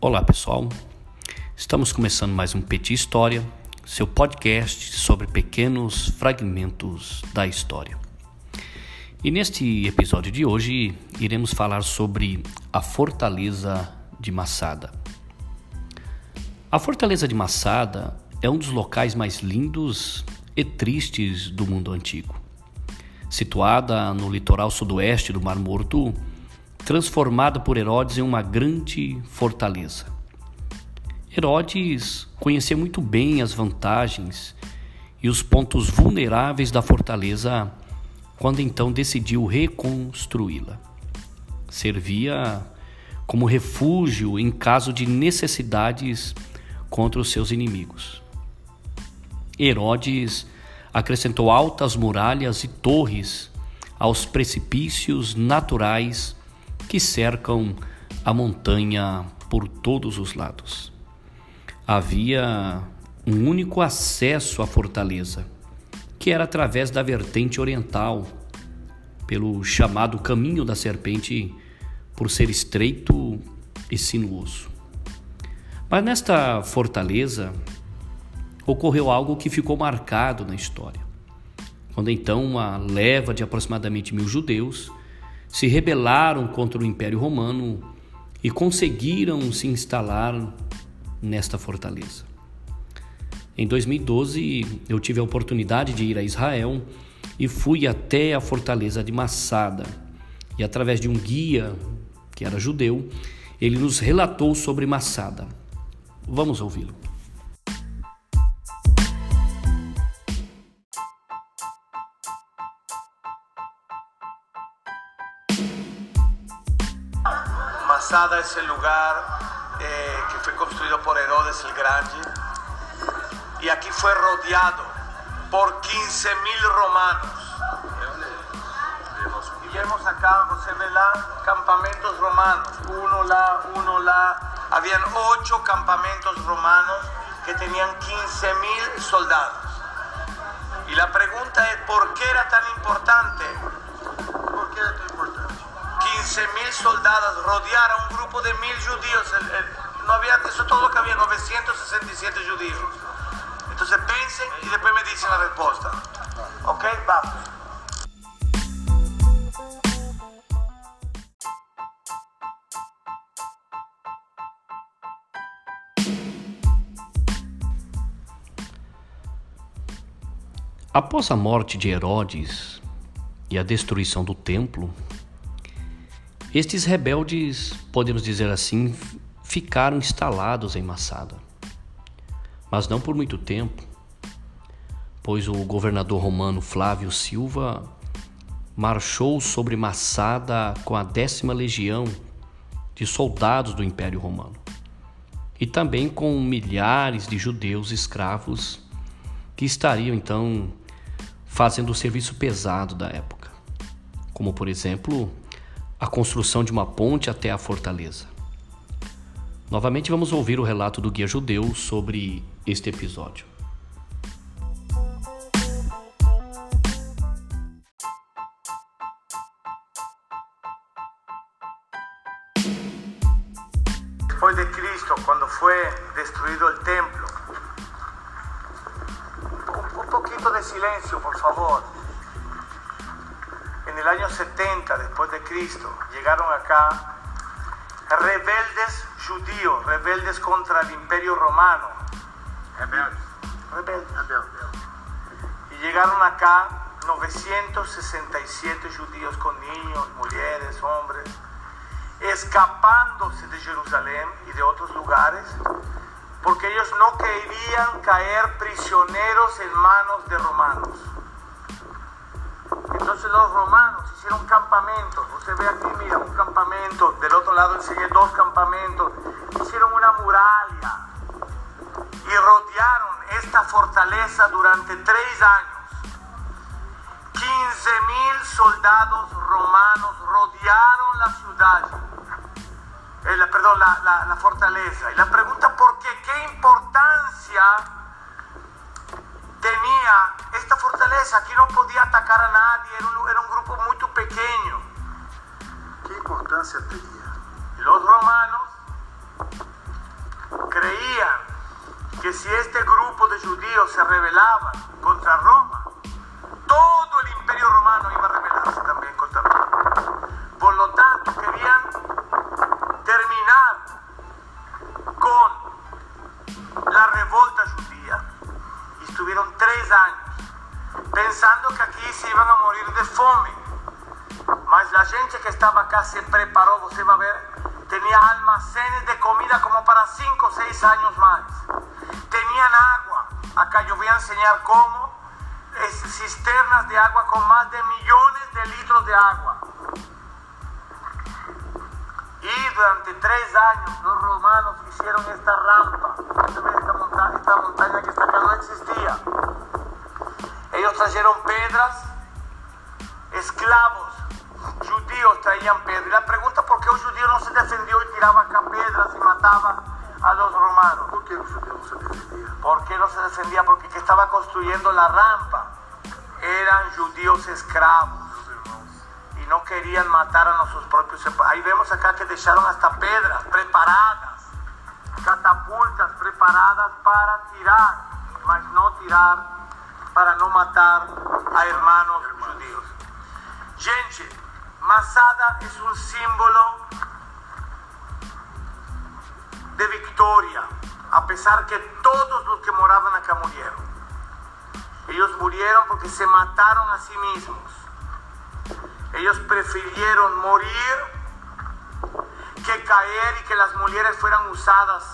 Olá pessoal, estamos começando mais um Petit História, seu podcast sobre pequenos fragmentos da história. E neste episódio de hoje iremos falar sobre a Fortaleza de Massada. A Fortaleza de Massada é um dos locais mais lindos e tristes do mundo antigo. Situada no litoral sudoeste do Mar Morto, transformada por Herodes em uma grande fortaleza. Herodes conhecia muito bem as vantagens e os pontos vulneráveis da fortaleza quando então decidiu reconstruí-la. Servia como refúgio em caso de necessidades contra os seus inimigos. Herodes acrescentou altas muralhas e torres aos precipícios naturais que cercam a montanha por todos os lados. Havia um único acesso à fortaleza, que era através da vertente oriental, pelo chamado Caminho da Serpente, por ser estreito e sinuoso. Mas nesta fortaleza ocorreu algo que ficou marcado na história. Quando então uma leva de aproximadamente mil judeus se rebelaram contra o Império Romano e conseguiram se instalar nesta fortaleza. Em 2012, eu tive a oportunidade de ir a Israel e fui até a fortaleza de Massada. E através de um guia que era judeu, ele nos relatou sobre Massada. Vamos ouvi-lo. Masada es el lugar eh, que fue construido por Herodes el Grande y aquí fue rodeado por 15 mil romanos. Y vemos acá, José Vela, campamentos romanos, uno la, uno la. Habían ocho campamentos romanos que tenían 15 mil soldados. Y la pregunta es, ¿por qué era tan importante? 15 mil soldados rodear a un grupo de mil judíos. El- el- no había, todo que había, 967 judíos. Entonces piensen y después me dicen la respuesta. ¿Ok? Vamos. Após a morte de Herodes e a destruição do templo, estes rebeldes, podemos dizer assim, ficaram instalados em Massada. Mas não por muito tempo, pois o governador romano Flávio Silva marchou sobre Massada com a décima legião de soldados do Império Romano e também com milhares de judeus escravos que estariam então fazendo o serviço pesado da época, como por exemplo a construção de uma ponte até a fortaleza. Novamente vamos ouvir o relato do guia judeu sobre este episódio. Año 70 después de Cristo llegaron acá rebeldes judíos, rebeldes contra el imperio romano. Rebeldes. Y llegaron acá 967 judíos con niños, mujeres, hombres escapándose de Jerusalén y de otros lugares, porque ellos no querían caer prisioneros usted ve aquí, mira, un campamento, del otro lado enseñé dos campamentos, hicieron una muralla y rodearon esta fortaleza durante tres años. 15 mil soldados romanos rodearon la ciudad, eh, la- perdón, la, la- la fortaleza. Y la pregunta, ¿por qué? ¿Qué importancia tenía esta fortaleza? Aquí no podía terminar con la revolta judía. Estuvieron tres años pensando que aquí se iban a morir de fome. Mas la gente que estaba acá se preparó, você va a ver, tenía almacenes de comida como para cinco o seis años más. Tenían agua. Acá yo voy a enseñar cómo. Cisternas de agua con más de millones de litros de agua. Durante tres años los romanos hicieron esta rampa. Esta montaña, esta montaña que está acá no existía. Ellos trajeron pedras, esclavos judíos traían pedras. Y la pregunta por qué un judío no se defendió y tiraba acá pedras y mataba a los romanos. ¿Por qué los judíos no se defendían? ¿Por qué no se defendía? Porque el que estaba construyendo la rampa eran judíos esclavos no querían matar a nuestros propios. Ahí vemos acá que dejaron hasta pedras preparadas, catapultas preparadas para tirar, mas no tirar, para no matar a hermanos judíos. Gente, Masada es un símbolo de victoria, a pesar que todos los que moraban acá murieron. Ellos murieron porque se mataron a sí mismos. Ellos prefirieron morir que caer y que las mujeres fueran usadas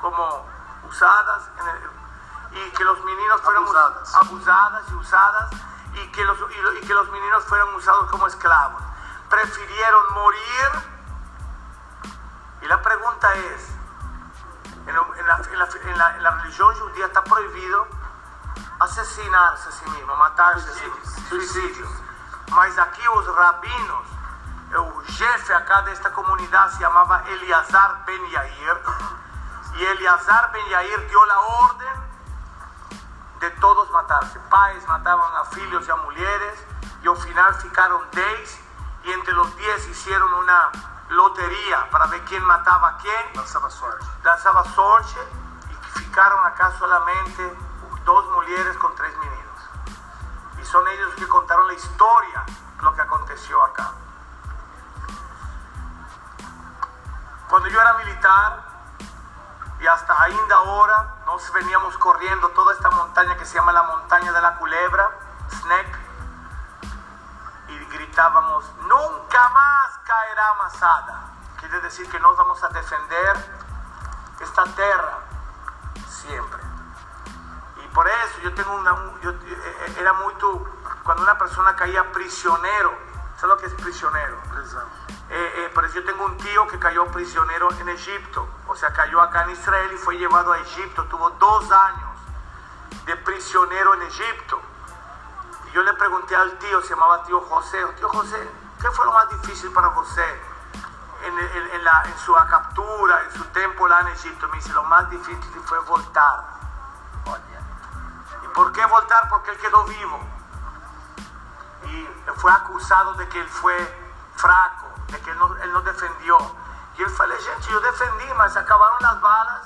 como usadas el- y que los meninos fueran us- Abusadas. abusadas y usadas y que, los, y, que los meninos fueran usados como esclavos. Prefirieron morir. Y la pregunta es, en, lo- en la, en la- en la- en la religión judía está prohibido asesinarse a sí mismo, matarse a sí mismo, suicidio. Mas aqui os rabinos, o chefe acá desta comunidade se chamava Eleazar Ben Yair, e Eleazar Ben Yair deu a ordem de todos matarse. Pais mataban a filhos y a mujeres y al final ficaron 10 y entre los 10 hicieron una lotería para ver quién mataba a quién. Lançava sorte. Lanzaba sorte y ficaron acá solamente dos mujeres con tres meninos. Son ellos que contaron la historia, lo que aconteció acá. Cuando yo era militar, y hasta ainda ahora nos veníamos corriendo toda esta montaña que se llama la montaña de la culebra, Snake, y gritábamos, nunca más caerá Masada. Quiere decir que nos vamos a defender esta tierra siempre. Por eso yo tengo una, un- yo, eh, era muy, cuando una persona caía prisionero, ¿sabes lo que es prisionero? Eh, eh, por eso yo tengo un tío que cayó prisionero en Egipto, o sea, cayó acá en Israel y fue llevado a Egipto, tuvo dos años de prisionero en Egipto. Y yo le pregunté al tío, se llamaba tío José, tío José, ¿qué fue lo más difícil para José en, en- en la- en su captura, en su tiempo en Egipto? Me dice, lo más difícil fue voltar. ¿Y por qué voltar? Porque él quedó vivo y fue acusado de que él fue fraco, de que él no, él no defendió. Y él falou, gente, yo defendí, mas se acabaron las balas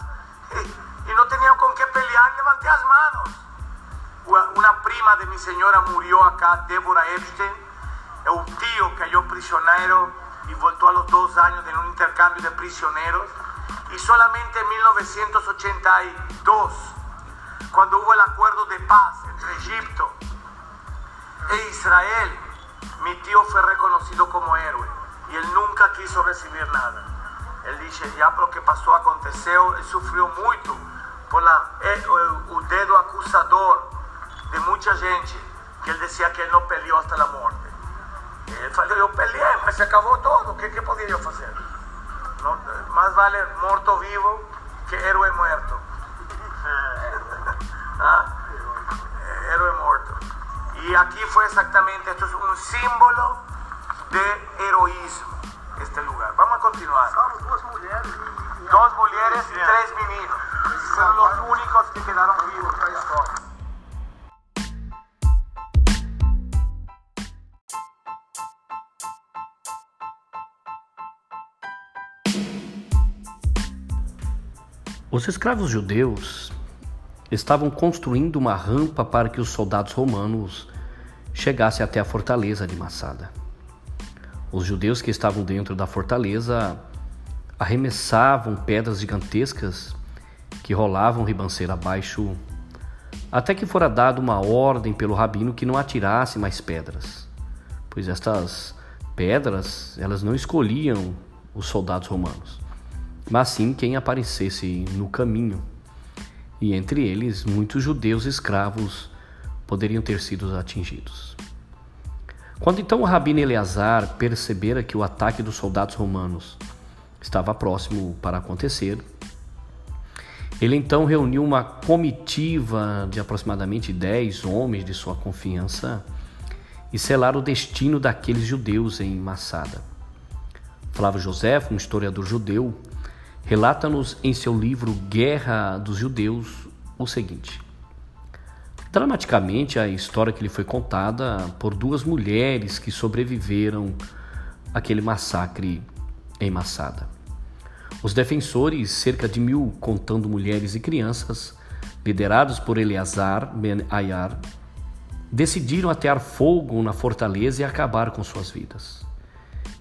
y, no tenía con qué pelear, levanté las manos. Una, prima de mi señora murió acá, Débora Epstein, un tío cayó prisionero y volvió a los dos años en un intercambio de prisioneros. Y solamente en 1982, cuando hubo el acuerdo de paz entre Egipto e Israel, mi tío fue reconocido como héroe y él nunca quiso recibir nada. Él dice, ya lo que pasó aconteceu, él sufrió mucho por la, eh, o, o dedo acusador de mucha gente, que él decía que él no peleó hasta la muerte. Él falou, yo peleé, mas se acabó todo, ¿qué, qué podía yo hacer? Más vale muerto vivo que héroe muerto. Y aquí fue exactamente, esto es un símbolo de heroísmo, este lugar. Vamos a continuar. Salvo duas mulheres e, e Dos mujeres y tres meninos. Fueron los únicos que quedaron vivos. Os escravos judeus estavam construindo uma rampa para que os soldados romanos chegassem até a fortaleza de Massada. Os judeus que estavam dentro da fortaleza arremessavam pedras gigantescas que rolavam ribanceira abaixo, até que fora dada uma ordem pelo rabino que não atirasse mais pedras, pois estas pedras elas não escolhiam os soldados romanos, mas sim quem aparecesse no caminho. E entre eles, muitos judeus escravos poderiam ter sido atingidos. Quando então o rabino Eleazar percebera que o ataque dos soldados romanos estava próximo para acontecer, ele então reuniu uma comitiva de aproximadamente dez homens de sua confiança e selaram o destino daqueles judeus em Massada. Flávio José, um historiador judeu, relata-nos em seu livro Guerra dos Judeus o seguinte: Dramaticamente, a história que lhe foi contada por duas mulheres que sobreviveram àquele massacre em Massada. Os defensores, cerca de mil, contando mulheres e crianças, liderados por Eleazar Ben Ayar, decidiram atear fogo na fortaleza e acabar com suas vidas.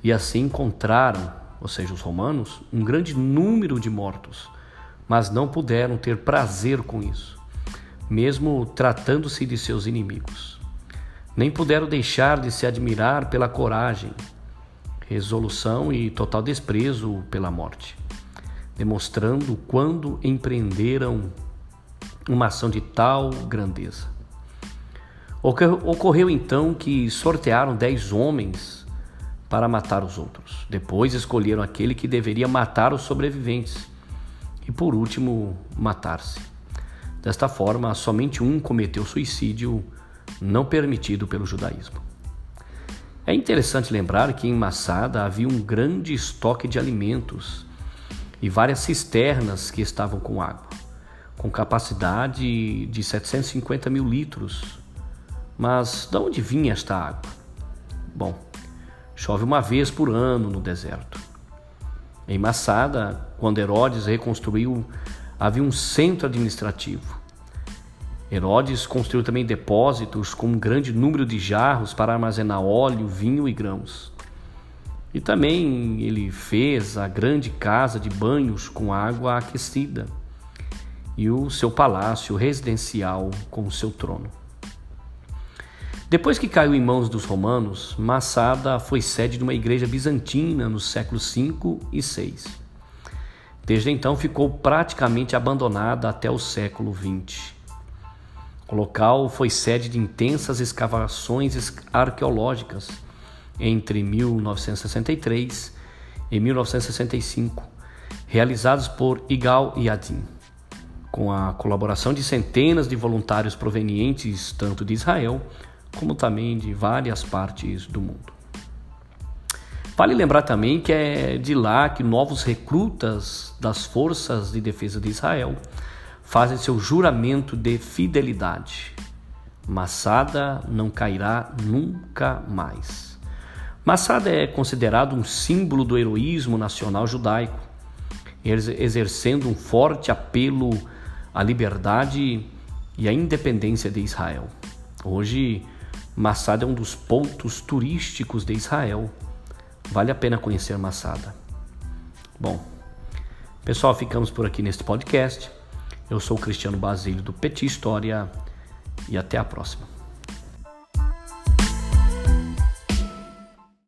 E assim encontraram, ou seja, os romanos, um grande número de mortos, mas não puderam ter prazer com isso mesmo tratando-se de seus inimigos. Nem puderam deixar de se admirar pela coragem, resolução e total desprezo pela morte, demonstrando quando empreenderam uma ação de tal grandeza. Ocorreu então que sortearam dez homens para matar os outros. Depois escolheram aquele que deveria matar os sobreviventes e, por último, matar-se. Desta forma, somente um cometeu suicídio não permitido pelo judaísmo. É interessante lembrar que em Massada havia um grande estoque de alimentos e várias cisternas que estavam com água, com capacidade de 750 mil litros. Mas de onde vinha esta água? Bom, chove uma vez por ano no deserto. Em Massada, quando Herodes reconstruiu havia um centro administrativo. Herodes construiu também depósitos com um grande número de jarros para armazenar óleo, vinho e grãos. E também ele fez a grande casa de banhos com água aquecida e o seu palácio residencial com o seu trono. Depois que caiu em mãos dos romanos, Massada foi sede de uma igreja bizantina nos séculos V e VI. Desde então ficou praticamente abandonada até o século XX. O local foi sede de intensas escavações arqueológicas entre 1963 e 1965, realizadas por Igal Yadin, com a colaboração de centenas de voluntários provenientes tanto de Israel como também de várias partes do mundo. Vale lembrar também que é de lá que novos recrutas das forças de defesa de Israel fazem seu juramento de fidelidade. Massada não cairá nunca mais. Massada é considerado um símbolo do heroísmo nacional judaico, exercendo um forte apelo à liberdade e à independência de Israel. Hoje, Massada é um dos pontos turísticos de Israel Vale a pena conhecer Massada. Bom, pessoal, ficamos por aqui neste podcast. Eu sou o Cristiano Basílio do Petit História e até a próxima.